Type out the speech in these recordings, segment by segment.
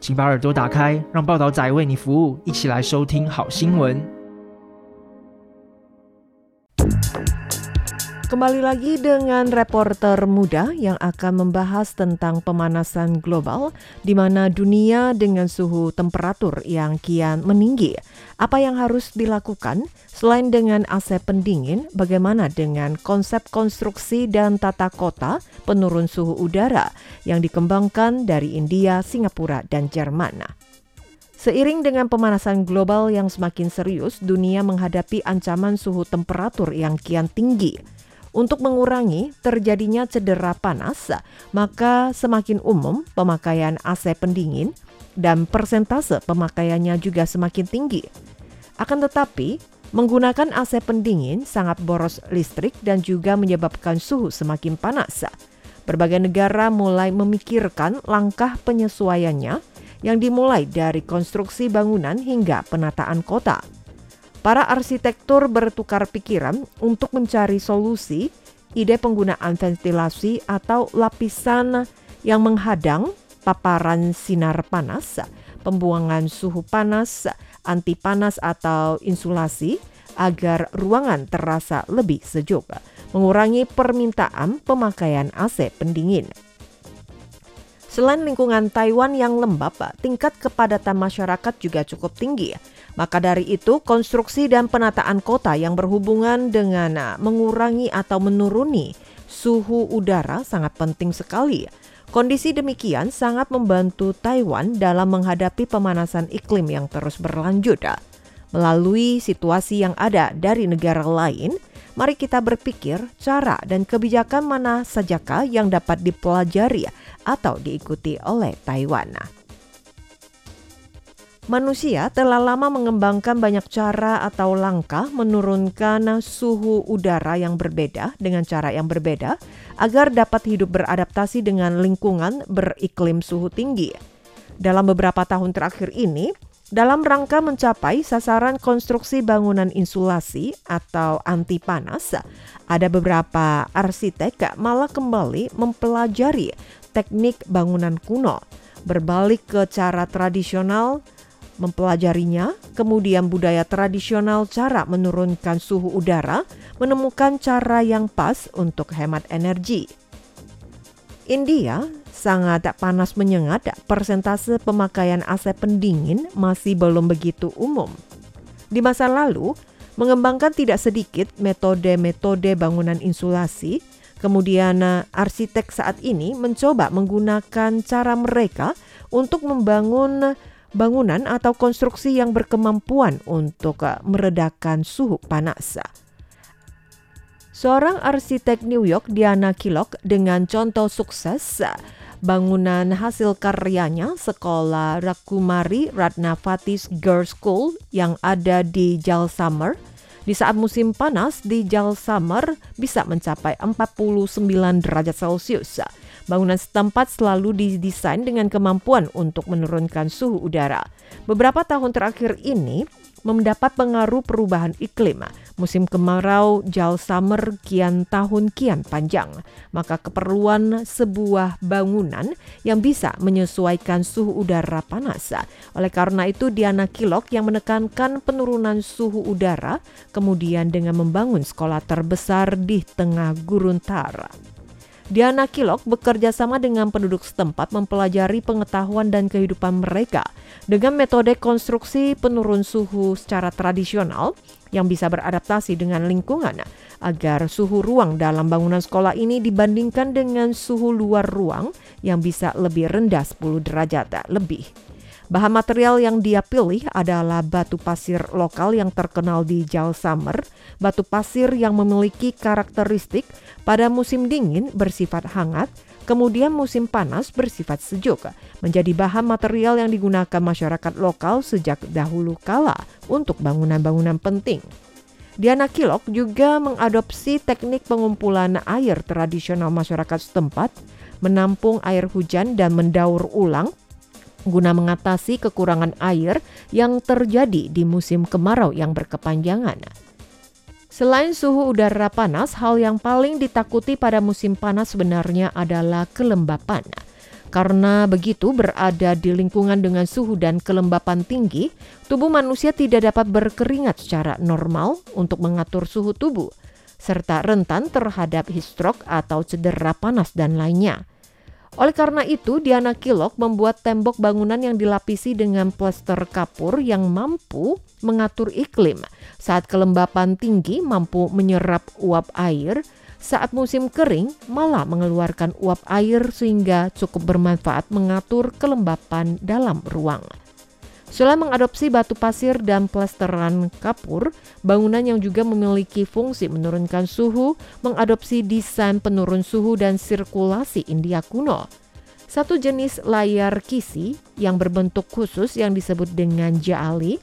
请把耳朵打开，让报道仔为你服务，一起来收听好新闻。Kembali lagi dengan reporter muda yang akan membahas tentang pemanasan global di mana dunia dengan suhu temperatur yang kian meninggi. Apa yang harus dilakukan selain dengan AC pendingin, bagaimana dengan konsep konstruksi dan tata kota penurun suhu udara yang dikembangkan dari India, Singapura, dan Jerman. Seiring dengan pemanasan global yang semakin serius, dunia menghadapi ancaman suhu temperatur yang kian tinggi. Untuk mengurangi terjadinya cedera panas, maka semakin umum pemakaian AC pendingin dan persentase pemakaiannya juga semakin tinggi. Akan tetapi, menggunakan AC pendingin sangat boros listrik dan juga menyebabkan suhu semakin panas. Berbagai negara mulai memikirkan langkah penyesuaiannya yang dimulai dari konstruksi bangunan hingga penataan kota. Para arsitektur bertukar pikiran untuk mencari solusi ide penggunaan ventilasi atau lapisan yang menghadang paparan sinar panas, pembuangan suhu panas, anti panas atau insulasi agar ruangan terasa lebih sejuk, mengurangi permintaan pemakaian AC pendingin. Selain lingkungan Taiwan yang lembab, tingkat kepadatan masyarakat juga cukup tinggi. Maka dari itu, konstruksi dan penataan kota yang berhubungan dengan ah, mengurangi atau menuruni suhu udara sangat penting sekali. Kondisi demikian sangat membantu Taiwan dalam menghadapi pemanasan iklim yang terus berlanjut. Melalui situasi yang ada dari negara lain, mari kita berpikir cara dan kebijakan mana sajakah yang dapat dipelajari atau diikuti oleh Taiwan. Manusia telah lama mengembangkan banyak cara atau langkah menurunkan suhu udara yang berbeda dengan cara yang berbeda agar dapat hidup beradaptasi dengan lingkungan beriklim suhu tinggi. Dalam beberapa tahun terakhir ini, dalam rangka mencapai sasaran konstruksi bangunan insulasi atau anti panas, ada beberapa arsitek malah kembali mempelajari teknik bangunan kuno, berbalik ke cara tradisional mempelajarinya, kemudian budaya tradisional cara menurunkan suhu udara, menemukan cara yang pas untuk hemat energi. India sangat panas menyengat, persentase pemakaian AC pendingin masih belum begitu umum. Di masa lalu, mengembangkan tidak sedikit metode-metode bangunan insulasi, kemudian eh, arsitek saat ini mencoba menggunakan cara mereka untuk membangun bangunan atau konstruksi yang berkemampuan untuk eh, meredakan suhu panas. Seorang arsitek New York, Diana Killock, dengan contoh sukses bangunan hasil karyanya sekolah Rakumari Ratnavatis Girls School yang ada di Jalsamar. Di saat musim panas di Jalsamar bisa mencapai 49 derajat Celcius. Bangunan setempat selalu didesain dengan kemampuan untuk menurunkan suhu udara. Beberapa tahun terakhir ini mendapat pengaruh perubahan iklim. Musim kemarau jal summer kian tahun kian panjang. Maka keperluan sebuah bangunan yang bisa menyesuaikan suhu udara panas. Oleh karena itu Diana Kilok yang menekankan penurunan suhu udara kemudian dengan membangun sekolah terbesar di tengah Guruntar. Diana Kilok bekerja sama dengan penduduk setempat mempelajari pengetahuan dan kehidupan mereka dengan metode konstruksi penurun suhu secara tradisional yang bisa beradaptasi dengan lingkungan agar suhu ruang dalam bangunan sekolah ini dibandingkan dengan suhu luar ruang yang bisa lebih rendah 10 derajat lebih. Bahan material yang dia pilih adalah batu pasir lokal yang terkenal di Jalsamar, batu pasir yang memiliki karakteristik pada musim dingin bersifat hangat, Kemudian musim panas bersifat sejuk, menjadi bahan material yang digunakan masyarakat lokal sejak dahulu kala untuk bangunan-bangunan penting. Diana Kilok juga mengadopsi teknik pengumpulan air tradisional masyarakat setempat, menampung air hujan dan mendaur ulang guna mengatasi kekurangan air yang terjadi di musim kemarau yang berkepanjangan. Selain suhu udara panas, hal yang paling ditakuti pada musim panas sebenarnya adalah kelembapan. Karena begitu berada di lingkungan dengan suhu dan kelembapan tinggi, tubuh manusia tidak dapat berkeringat secara normal untuk mengatur suhu tubuh, serta rentan terhadap heat stroke atau cedera panas dan lainnya. Oleh karena itu, Diana Kilok membuat tembok bangunan yang dilapisi dengan plester kapur yang mampu mengatur iklim. Saat kelembapan tinggi mampu menyerap uap air, saat musim kering malah mengeluarkan uap air sehingga cukup bermanfaat mengatur kelembapan dalam ruang. Selain mengadopsi batu pasir dan plesteran kapur, bangunan yang juga memiliki fungsi menurunkan suhu, mengadopsi desain penurun suhu dan sirkulasi India kuno. Satu jenis layar kisi yang berbentuk khusus yang disebut dengan jaali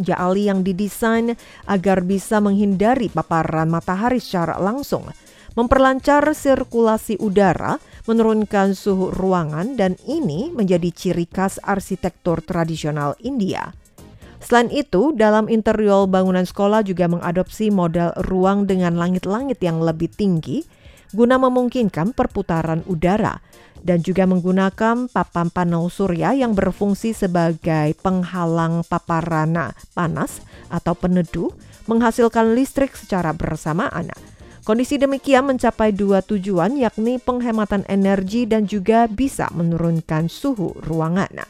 Jaali yang didesain agar bisa menghindari paparan matahari secara langsung, memperlancar sirkulasi udara, menurunkan suhu ruangan dan ini menjadi ciri khas arsitektur tradisional India. Selain itu, dalam interior bangunan sekolah juga mengadopsi model ruang dengan langit-langit yang lebih tinggi guna memungkinkan perputaran udara dan juga menggunakan papan panel surya yang berfungsi sebagai penghalang paparan panas atau peneduh menghasilkan listrik secara bersamaan. Kondisi demikian mencapai dua tujuan yakni penghematan energi dan juga bisa menurunkan suhu ruangan.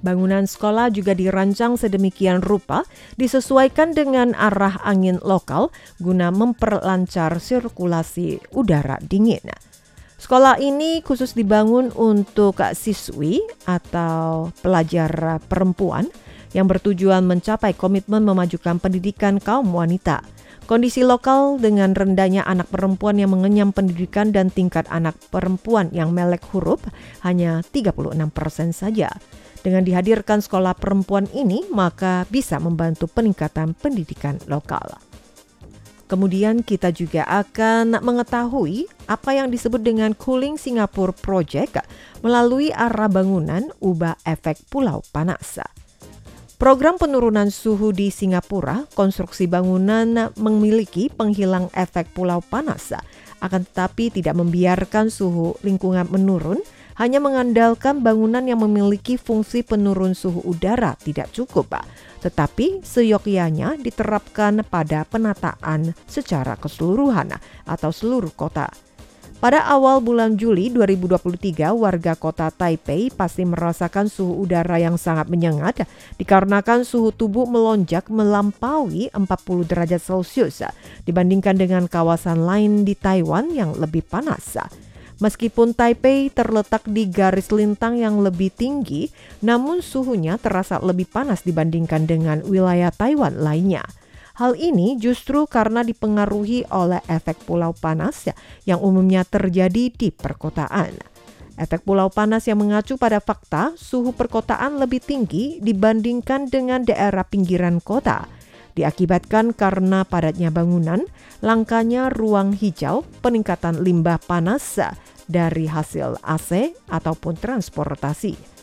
Bangunan sekolah juga dirancang sedemikian rupa disesuaikan dengan arah angin lokal guna memperlancar sirkulasi udara dingin. Sekolah ini khusus dibangun untuk siswi atau pelajar perempuan yang bertujuan mencapai komitmen memajukan pendidikan kaum wanita. Kondisi lokal dengan rendahnya anak perempuan yang mengenyam pendidikan dan tingkat anak perempuan yang melek huruf hanya 36 persen saja. Dengan dihadirkan sekolah perempuan ini, maka bisa membantu peningkatan pendidikan lokal. Kemudian kita juga akan mengetahui apa yang disebut dengan Cooling Singapore Project melalui arah bangunan ubah efek pulau panas. Program penurunan suhu di Singapura, konstruksi bangunan memiliki penghilang efek pulau panas, akan tetapi tidak membiarkan suhu lingkungan menurun, hanya mengandalkan bangunan yang memiliki fungsi penurun suhu udara tidak cukup, tetapi seyogyanya diterapkan pada penataan secara keseluruhan atau seluruh kota. Pada awal bulan Juli 2023, warga kota Taipei pasti merasakan suhu udara yang sangat menyengat dikarenakan suhu tubuh melonjak melampaui 40 derajat Celcius dibandingkan dengan kawasan lain di Taiwan yang lebih panas. Meskipun Taipei terletak di garis lintang yang lebih tinggi, namun suhunya terasa lebih panas dibandingkan dengan wilayah Taiwan lainnya. Hal ini justru karena dipengaruhi oleh efek pulau panas ya, yang umumnya terjadi di perkotaan. Efek pulau panas yang mengacu pada fakta suhu perkotaan lebih tinggi dibandingkan dengan daerah pinggiran kota. Diakibatkan karena padatnya bangunan, langkanya ruang hijau, peningkatan limbah panas dari hasil AC ataupun transportasi.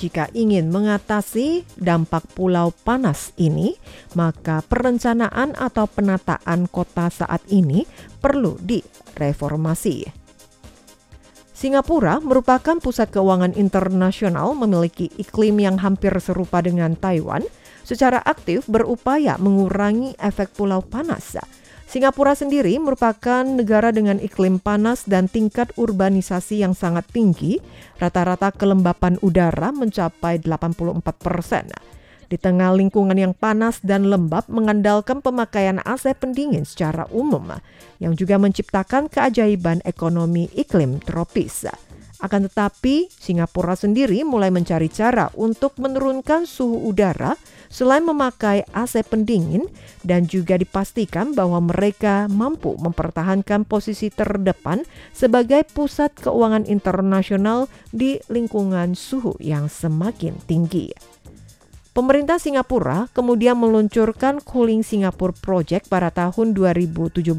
Jika ingin mengatasi dampak pulau panas ini, maka perencanaan atau penataan kota saat ini perlu direformasi. Singapura merupakan pusat keuangan internasional memiliki iklim yang hampir serupa dengan Taiwan, secara aktif berupaya mengurangi efek pulau panas Singapura sendiri merupakan negara dengan iklim panas dan tingkat urbanisasi yang sangat tinggi. Rata-rata kelembapan udara mencapai 84 persen. Di tengah lingkungan yang panas dan lembab mengandalkan pemakaian AC pendingin secara umum yang juga menciptakan keajaiban ekonomi iklim tropis. Akan tetapi, Singapura sendiri mulai mencari cara untuk menurunkan suhu udara selain memakai AC pendingin dan juga dipastikan bahwa mereka mampu mempertahankan posisi terdepan sebagai pusat keuangan internasional di lingkungan suhu yang semakin tinggi. Pemerintah Singapura kemudian meluncurkan Cooling Singapore Project pada tahun 2017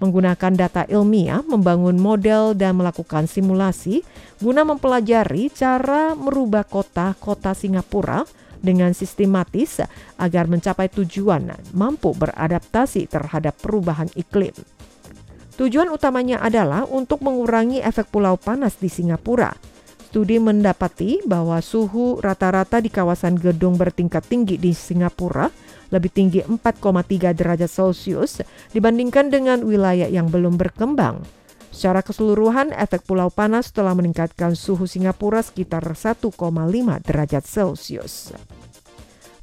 menggunakan data ilmiah, membangun model dan melakukan simulasi guna mempelajari cara merubah kota-kota Singapura dengan sistematis agar mencapai tujuan mampu beradaptasi terhadap perubahan iklim. Tujuan utamanya adalah untuk mengurangi efek pulau panas di Singapura Studi mendapati bahwa suhu rata-rata di kawasan gedung bertingkat tinggi di Singapura lebih tinggi 4,3 derajat Celcius dibandingkan dengan wilayah yang belum berkembang. Secara keseluruhan, efek pulau panas telah meningkatkan suhu Singapura sekitar 1,5 derajat Celcius.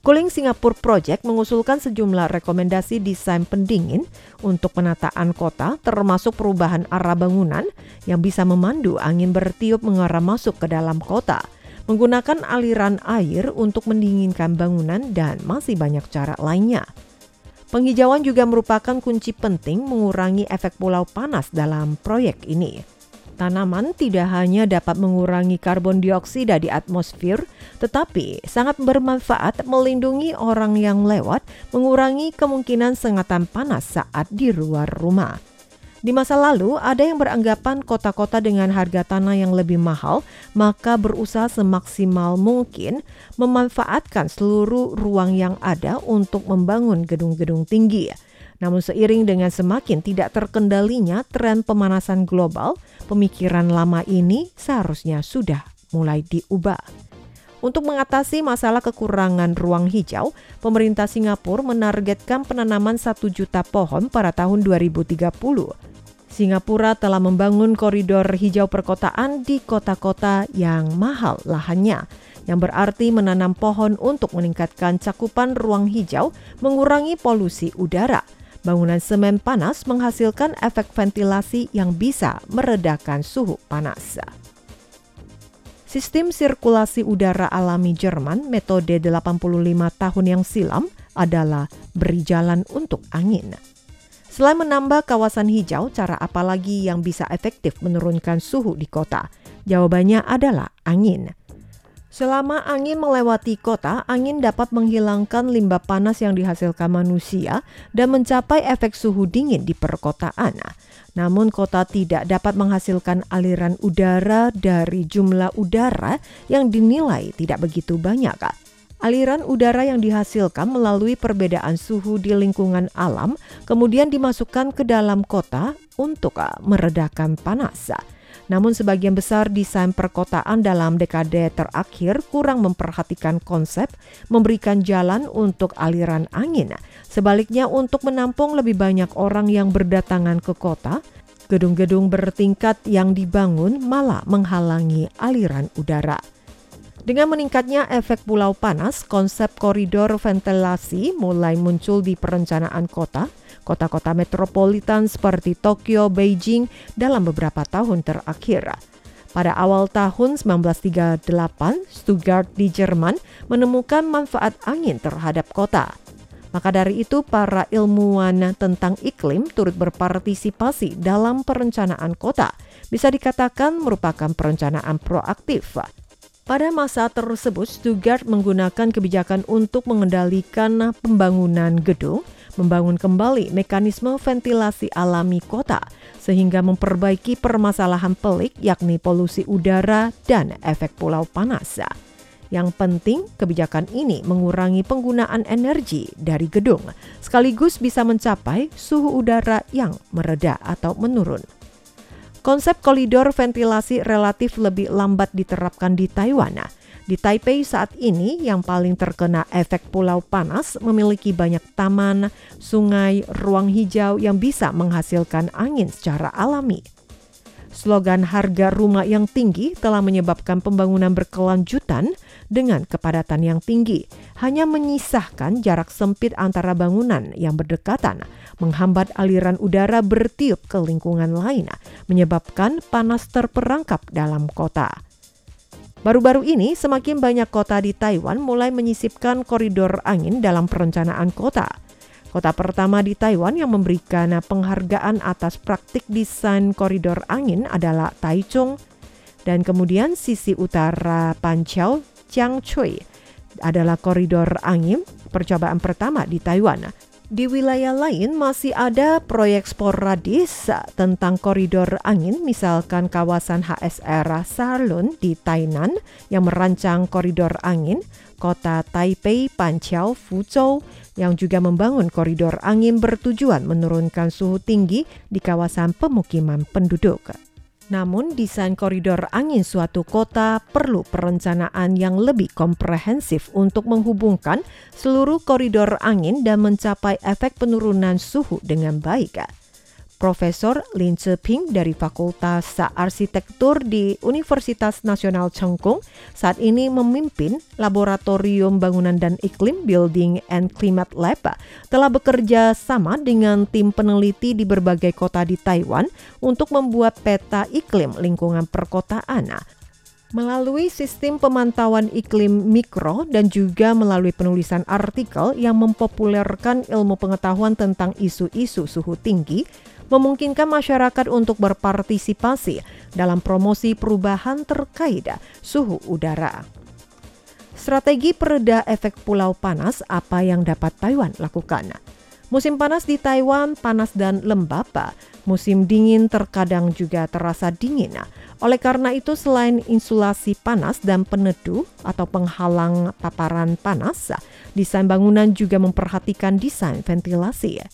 Cooling Singapore Project mengusulkan sejumlah rekomendasi desain pendingin untuk penataan kota termasuk perubahan arah bangunan yang bisa memandu angin bertiup mengarah masuk ke dalam kota, menggunakan aliran air untuk mendinginkan bangunan dan masih banyak cara lainnya. Penghijauan juga merupakan kunci penting mengurangi efek pulau panas dalam proyek ini. Tanaman tidak hanya dapat mengurangi karbon dioksida di atmosfer, tetapi sangat bermanfaat melindungi orang yang lewat, mengurangi kemungkinan sengatan panas saat di luar rumah. Di masa lalu, ada yang beranggapan kota-kota dengan harga tanah yang lebih mahal, maka berusaha semaksimal mungkin memanfaatkan seluruh ruang yang ada untuk membangun gedung-gedung tinggi. Namun seiring dengan semakin tidak terkendalinya tren pemanasan global, pemikiran lama ini seharusnya sudah mulai diubah. Untuk mengatasi masalah kekurangan ruang hijau, pemerintah Singapura menargetkan penanaman 1 juta pohon pada tahun 2030. Singapura telah membangun koridor hijau perkotaan di kota-kota yang mahal lahannya, yang berarti menanam pohon untuk meningkatkan cakupan ruang hijau, mengurangi polusi udara, Bangunan semen panas menghasilkan efek ventilasi yang bisa meredakan suhu panas. Sistem sirkulasi udara alami Jerman metode 85 tahun yang silam adalah beri jalan untuk angin. Selain menambah kawasan hijau, cara apa lagi yang bisa efektif menurunkan suhu di kota? Jawabannya adalah angin. Selama angin melewati kota, angin dapat menghilangkan limbah panas yang dihasilkan manusia dan mencapai efek suhu dingin di perkotaan. Namun kota tidak dapat menghasilkan aliran udara dari jumlah udara yang dinilai tidak begitu banyak. Aliran udara yang dihasilkan melalui perbedaan suhu di lingkungan alam kemudian dimasukkan ke dalam kota untuk meredakan panas. Namun sebagian besar desain perkotaan dalam dekade terakhir kurang memperhatikan konsep memberikan jalan untuk aliran angin. Sebaliknya untuk menampung lebih banyak orang yang berdatangan ke kota, gedung-gedung bertingkat yang dibangun malah menghalangi aliran udara. Dengan meningkatnya efek pulau panas, konsep koridor ventilasi mulai muncul di perencanaan kota, kota-kota metropolitan seperti Tokyo, Beijing dalam beberapa tahun terakhir. Pada awal tahun 1938, Stuttgart di Jerman menemukan manfaat angin terhadap kota. Maka dari itu, para ilmuwan tentang iklim turut berpartisipasi dalam perencanaan kota. Bisa dikatakan merupakan perencanaan proaktif. Pada masa tersebut, Stuttgart menggunakan kebijakan untuk mengendalikan pembangunan gedung membangun kembali mekanisme ventilasi alami kota sehingga memperbaiki permasalahan pelik yakni polusi udara dan efek pulau panas. Yang penting, kebijakan ini mengurangi penggunaan energi dari gedung, sekaligus bisa mencapai suhu udara yang mereda atau menurun. Konsep koridor ventilasi relatif lebih lambat diterapkan di Taiwan di Taipei saat ini yang paling terkena efek pulau panas memiliki banyak taman, sungai, ruang hijau yang bisa menghasilkan angin secara alami. Slogan harga rumah yang tinggi telah menyebabkan pembangunan berkelanjutan dengan kepadatan yang tinggi, hanya menyisahkan jarak sempit antara bangunan yang berdekatan, menghambat aliran udara bertiup ke lingkungan lain, menyebabkan panas terperangkap dalam kota. Baru-baru ini, semakin banyak kota di Taiwan mulai menyisipkan koridor angin dalam perencanaan kota. Kota pertama di Taiwan yang memberikan penghargaan atas praktik desain koridor angin adalah Taichung, dan kemudian sisi utara Panqiao, Jiangcui adalah koridor angin percobaan pertama di Taiwan. Di wilayah lain masih ada proyek sporadis tentang koridor angin, misalkan kawasan HSR Salun di Tainan yang merancang koridor angin, kota Taipei, Panqiao, Fuzhou yang juga membangun koridor angin bertujuan menurunkan suhu tinggi di kawasan pemukiman penduduk. Namun, desain koridor angin suatu kota perlu perencanaan yang lebih komprehensif untuk menghubungkan seluruh koridor angin dan mencapai efek penurunan suhu dengan baik. Profesor Lin Zeping dari Fakultas Arsitektur di Universitas Nasional Chengkung saat ini memimpin Laboratorium Bangunan dan Iklim Building and Climate Lab. Telah bekerja sama dengan tim peneliti di berbagai kota di Taiwan untuk membuat peta iklim lingkungan perkotaan melalui sistem pemantauan iklim mikro dan juga melalui penulisan artikel yang mempopulerkan ilmu pengetahuan tentang isu-isu suhu tinggi memungkinkan masyarakat untuk berpartisipasi dalam promosi perubahan terkait suhu udara. Strategi pereda efek pulau panas apa yang dapat Taiwan lakukan? Musim panas di Taiwan panas dan lembab, musim dingin terkadang juga terasa dingin. Oleh karena itu selain insulasi panas dan peneduh atau penghalang paparan panas, desain bangunan juga memperhatikan desain ventilasi.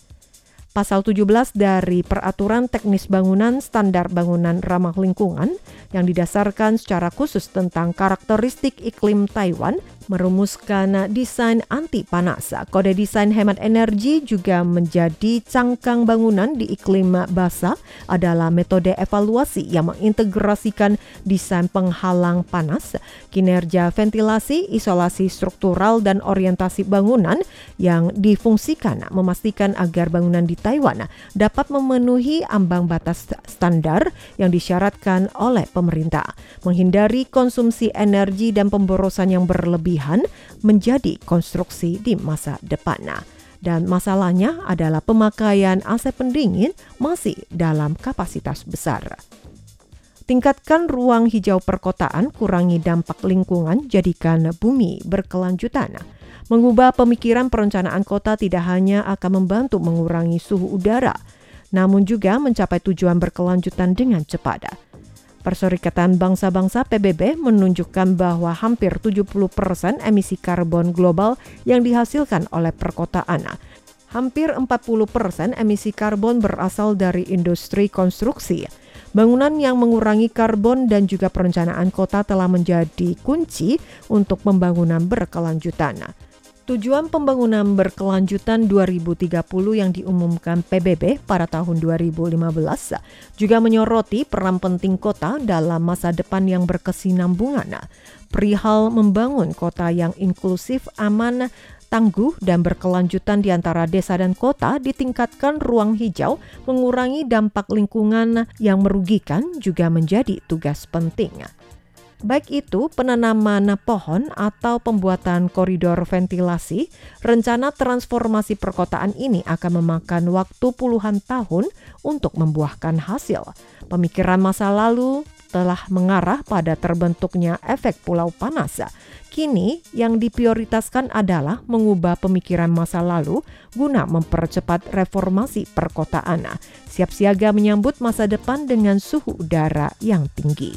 Pasal 17 dari Peraturan Teknis Bangunan Standar Bangunan Ramah Lingkungan yang didasarkan secara khusus tentang karakteristik iklim Taiwan merumuskan desain anti panas. Kode desain hemat energi juga menjadi cangkang bangunan di iklim basah adalah metode evaluasi yang mengintegrasikan desain penghalang panas, kinerja ventilasi, isolasi struktural dan orientasi bangunan yang difungsikan memastikan agar bangunan di Taiwan dapat memenuhi ambang batas standar yang disyaratkan oleh pemerintah, menghindari konsumsi energi dan pemborosan yang berlebih berlebihan menjadi konstruksi di masa depan. Dan masalahnya adalah pemakaian AC pendingin masih dalam kapasitas besar. Tingkatkan ruang hijau perkotaan, kurangi dampak lingkungan, jadikan bumi berkelanjutan. Mengubah pemikiran perencanaan kota tidak hanya akan membantu mengurangi suhu udara, namun juga mencapai tujuan berkelanjutan dengan cepat. Perserikatan Bangsa-Bangsa PBB menunjukkan bahwa hampir 70 persen emisi karbon global yang dihasilkan oleh perkotaan. Hampir 40 persen emisi karbon berasal dari industri konstruksi. Bangunan yang mengurangi karbon dan juga perencanaan kota telah menjadi kunci untuk pembangunan berkelanjutan. Tujuan pembangunan berkelanjutan 2030 yang diumumkan PBB pada tahun 2015 juga menyoroti peran penting kota dalam masa depan yang berkesinambungan. Perihal membangun kota yang inklusif, aman, tangguh dan berkelanjutan di antara desa dan kota ditingkatkan ruang hijau, mengurangi dampak lingkungan yang merugikan juga menjadi tugas penting baik itu penanaman pohon atau pembuatan koridor ventilasi, rencana transformasi perkotaan ini akan memakan waktu puluhan tahun untuk membuahkan hasil. Pemikiran masa lalu telah mengarah pada terbentuknya efek pulau panas. Kini yang diprioritaskan adalah mengubah pemikiran masa lalu guna mempercepat reformasi perkotaan. Siap siaga menyambut masa depan dengan suhu udara yang tinggi.